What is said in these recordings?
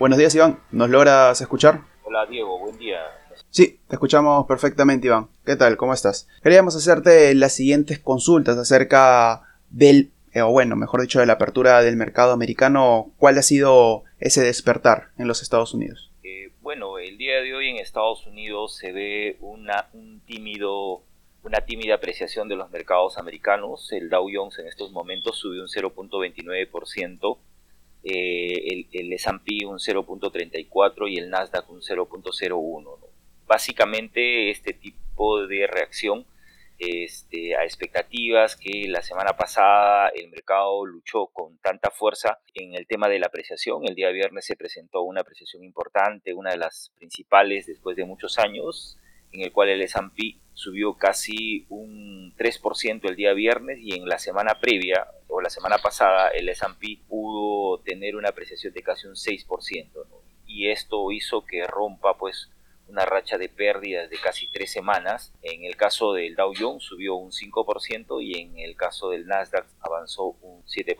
Buenos días, Iván. ¿Nos logras escuchar? Hola, Diego. Buen día. Sí, te escuchamos perfectamente, Iván. ¿Qué tal? ¿Cómo estás? Queríamos hacerte las siguientes consultas acerca del, eh, o bueno, mejor dicho, de la apertura del mercado americano. ¿Cuál ha sido ese despertar en los Estados Unidos? Eh, bueno, el día de hoy en Estados Unidos se ve una, un tímido, una tímida apreciación de los mercados americanos. El Dow Jones en estos momentos subió un 0.29%. Eh, el, el S&P un 0.34 y el Nasdaq un 0.01. Básicamente este tipo de reacción este, a expectativas que la semana pasada el mercado luchó con tanta fuerza en el tema de la apreciación. El día viernes se presentó una apreciación importante, una de las principales después de muchos años, en el cual el S&P subió casi un 3% el día viernes y en la semana previa o la semana pasada el S&P pudo tener una apreciación de casi un 6%. Y esto hizo que rompa pues una racha de pérdidas de casi tres semanas. En el caso del Dow Jones subió un 5% y en el caso del Nasdaq avanzó un 7%.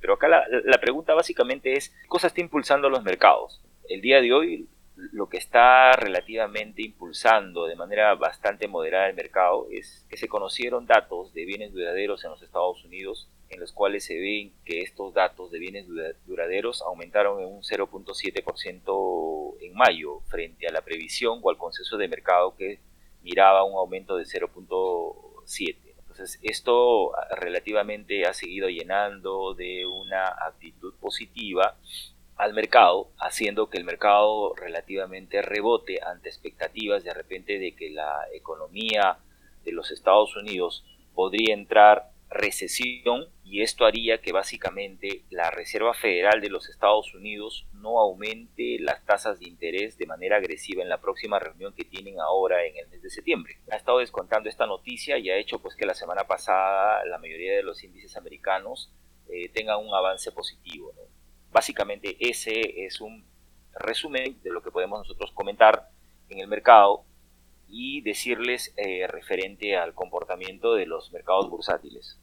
Pero acá la, la pregunta básicamente es, ¿qué cosa está impulsando los mercados? El día de hoy lo que está relativamente impulsando de manera bastante moderada el mercado es que se conocieron datos de bienes duraderos en los Estados Unidos en los cuales se ven que estos datos de bienes duraderos aumentaron en un 0.7% en mayo frente a la previsión o al consenso de mercado que miraba un aumento de 0.7. Entonces esto relativamente ha seguido llenando de una actitud positiva al mercado, haciendo que el mercado relativamente rebote ante expectativas de repente de que la economía de los Estados Unidos podría entrar recesión y esto haría que básicamente la Reserva Federal de los Estados Unidos no aumente las tasas de interés de manera agresiva en la próxima reunión que tienen ahora en el mes de septiembre. Ha estado descontando esta noticia y ha hecho pues que la semana pasada la mayoría de los índices americanos eh, tengan un avance positivo. Básicamente ese es un resumen de lo que podemos nosotros comentar en el mercado y decirles eh, referente al comportamiento de los mercados bursátiles.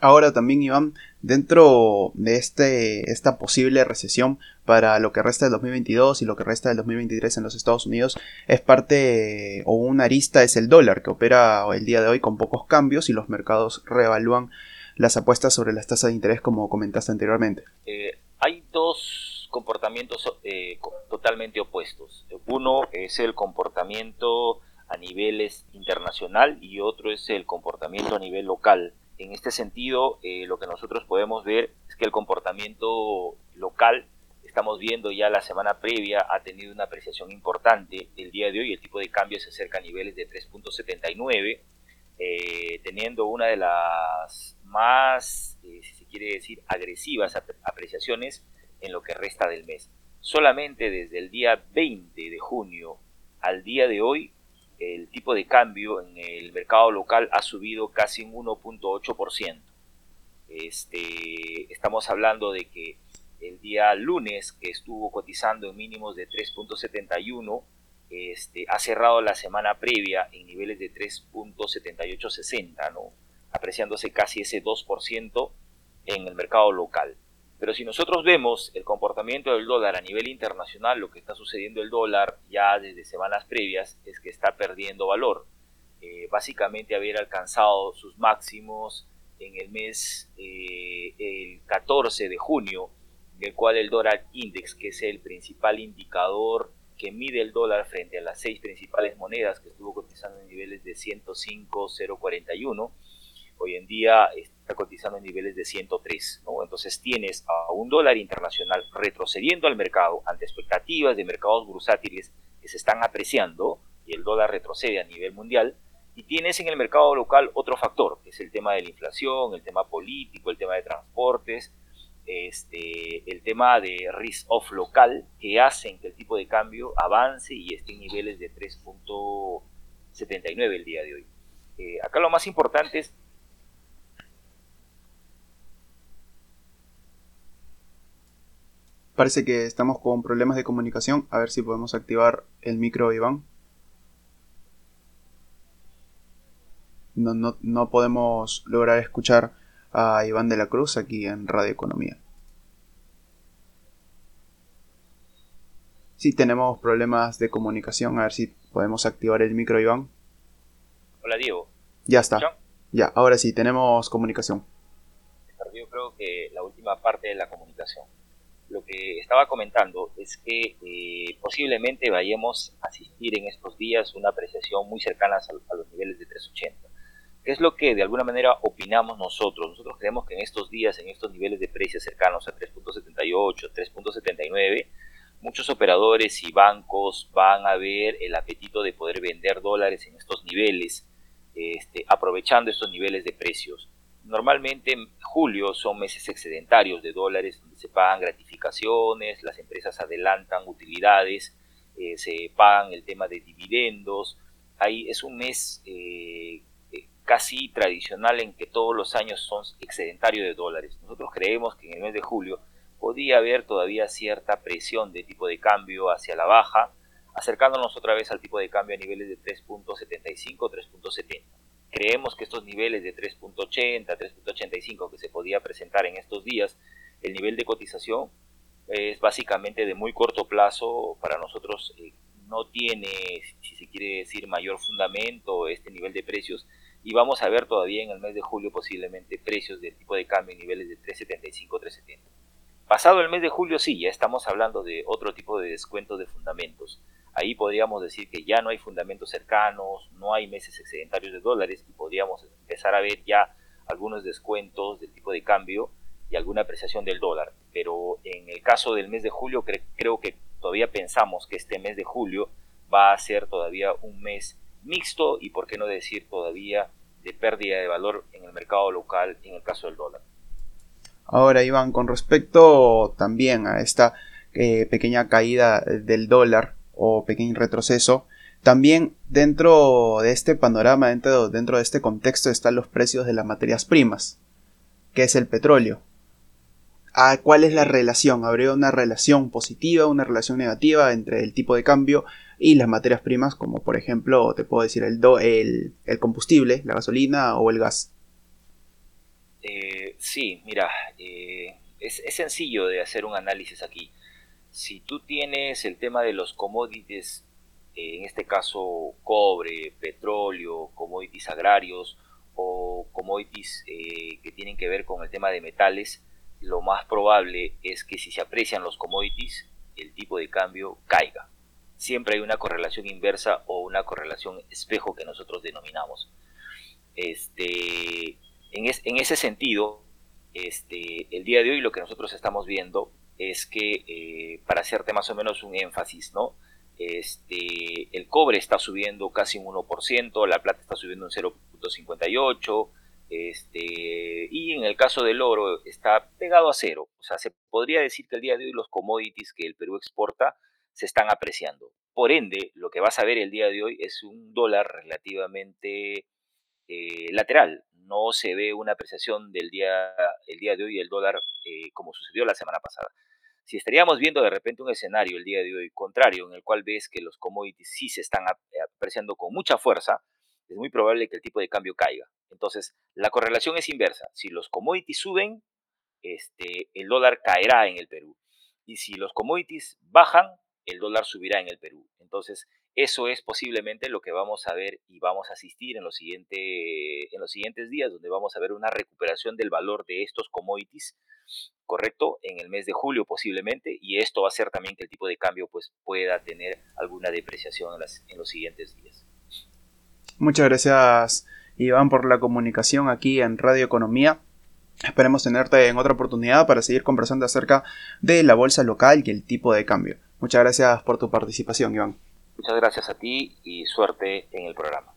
Ahora también, Iván, dentro de este, esta posible recesión para lo que resta del 2022 y lo que resta del 2023 en los Estados Unidos, es parte o una arista es el dólar que opera el día de hoy con pocos cambios y los mercados reevalúan las apuestas sobre las tasas de interés como comentaste anteriormente. Eh, hay dos comportamientos eh, totalmente opuestos. Uno es el comportamiento a niveles internacional y otro es el comportamiento a nivel local. En este sentido, eh, lo que nosotros podemos ver es que el comportamiento local, estamos viendo ya la semana previa, ha tenido una apreciación importante. El día de hoy el tipo de cambio se acerca a niveles de 3.79, eh, teniendo una de las más, eh, si se quiere decir, agresivas apreciaciones en lo que resta del mes. Solamente desde el día 20 de junio al día de hoy el tipo de cambio en el mercado local ha subido casi un 1.8%. Este, estamos hablando de que el día lunes, que estuvo cotizando en mínimos de 3.71, este, ha cerrado la semana previa en niveles de 3.7860, ¿no? apreciándose casi ese 2% en el mercado local. Pero si nosotros vemos el comportamiento del dólar a nivel internacional, lo que está sucediendo el dólar ya desde semanas previas es que está perdiendo valor. Eh, básicamente haber alcanzado sus máximos en el mes eh, el 14 de junio, el cual el dólar index, que es el principal indicador que mide el dólar frente a las seis principales monedas que estuvo cotizando en niveles de 105.041, hoy en día está cotizando en niveles de 103. ¿no? Entonces tienes a un dólar internacional retrocediendo al mercado ante expectativas de mercados bursátiles que se están apreciando y el dólar retrocede a nivel mundial. Y tienes en el mercado local otro factor, que es el tema de la inflación, el tema político, el tema de transportes, este, el tema de risk-off local, que hacen que el tipo de cambio avance y esté en niveles de 3.79 el día de hoy. Eh, acá lo más importante es Parece que estamos con problemas de comunicación. A ver si podemos activar el micro, Iván. No, no, no podemos lograr escuchar a Iván de la Cruz aquí en Radio Economía. Sí, tenemos problemas de comunicación. A ver si podemos activar el micro, Iván. Hola, Diego. Ya está. Ya, ahora sí, tenemos comunicación. Yo creo que la última parte de la comunicación. Lo que estaba comentando es que eh, posiblemente vayamos a asistir en estos días una apreciación muy cercana a, los niveles de 380. ¿Qué es lo que de alguna manera opinamos nosotros? Nosotros creemos que en estos días, en estos niveles de precios cercanos a 3.78, 3.79, muchos operadores y bancos van a ver el apetito de poder vender dólares en estos niveles, este, aprovechando estos niveles de precios. Normalmente en julio son meses excedentarios de dólares donde se pagan gratificaciones, las empresas adelantan utilidades, eh, se pagan el tema de dividendos. Ahí es un mes eh, eh, casi tradicional en que todos los años son excedentarios de dólares. Nosotros creemos que en el mes de julio podía haber todavía cierta presión de tipo de cambio hacia la baja, acercándonos otra vez al tipo de cambio a niveles de 3.75, 3.70. Creemos que estos niveles de 3.80, 3.85 que se podía presentar en estos días, el nivel de cotización es básicamente de muy corto plazo, para nosotros eh, no tiene, si se quiere decir, mayor fundamento este nivel de precios y vamos a ver todavía en el mes de julio posiblemente precios de tipo de cambio en niveles de 3.75, 3.70. Pasado el mes de julio, sí, ya estamos hablando de otro tipo de descuento de fundamentos. Ahí podríamos decir que ya no hay fundamentos cercanos, no hay meses excedentarios de dólares y podríamos empezar a ver ya algunos descuentos del tipo de cambio y alguna apreciación del dólar. Pero en el caso del mes de julio, creo que todavía pensamos que este mes de julio va a ser todavía un mes mixto y, por qué no decir, todavía de pérdida de valor en el mercado local en el caso del dólar. Ahora, Iván, con respecto también a esta eh, pequeña caída del dólar o pequeño retroceso, también dentro de este panorama, dentro, dentro de este contexto están los precios de las materias primas, que es el petróleo. ¿A ¿Cuál es la relación? ¿Habría una relación positiva, una relación negativa entre el tipo de cambio y las materias primas, como por ejemplo, te puedo decir, el, el, el combustible, la gasolina o el gas? Eh, sí, mira, eh, es, sencillo de hacer un análisis aquí. Si tú tienes el tema de los commodities, eh, en este caso cobre, petróleo, commodities agrarios o commodities que tienen que ver con el tema de metales, lo más probable es que si se aprecian los commodities, el tipo de cambio caiga. Siempre hay una correlación inversa o una correlación espejo que nosotros denominamos. Este, en, ese sentido, este, el día de hoy lo que nosotros estamos viendo es que, eh, para hacerte más o menos un énfasis, ¿no? Este, el cobre está subiendo casi un 1%, la plata está subiendo un 0.58%, este, y en el caso del oro está pegado a cero. O sea, se podría decir que el día de hoy los commodities que el Perú exporta se están apreciando. Por ende, lo que vas a ver el día de hoy es un dólar relativamente eh, lateral, no se ve una apreciación del día, el día de hoy del dólar eh, como sucedió la semana pasada. Si estaríamos viendo de repente un escenario el día de hoy contrario, en el cual ves que los commodities sí se están apreciando con mucha fuerza, es muy probable que el tipo de cambio caiga. Entonces, la correlación es inversa. Si los commodities suben, este, el dólar caerá en el Perú. Y si los commodities bajan, el dólar subirá en el Perú. Entonces, eso es posiblemente lo que vamos a ver y vamos a asistir en los, en los siguientes días, donde vamos a ver una recuperación del valor de estos commodities, ¿correcto? En el mes de julio posiblemente, y esto va a hacer también que el tipo de cambio pues, pueda tener alguna depreciación en, en los siguientes días. Muchas gracias, Iván, por la comunicación aquí en Radio Economía. Esperemos tenerte en otra oportunidad para seguir conversando acerca de la bolsa local y el tipo de cambio. Muchas gracias por tu participación, Iván. Muchas gracias a ti y suerte en el programa.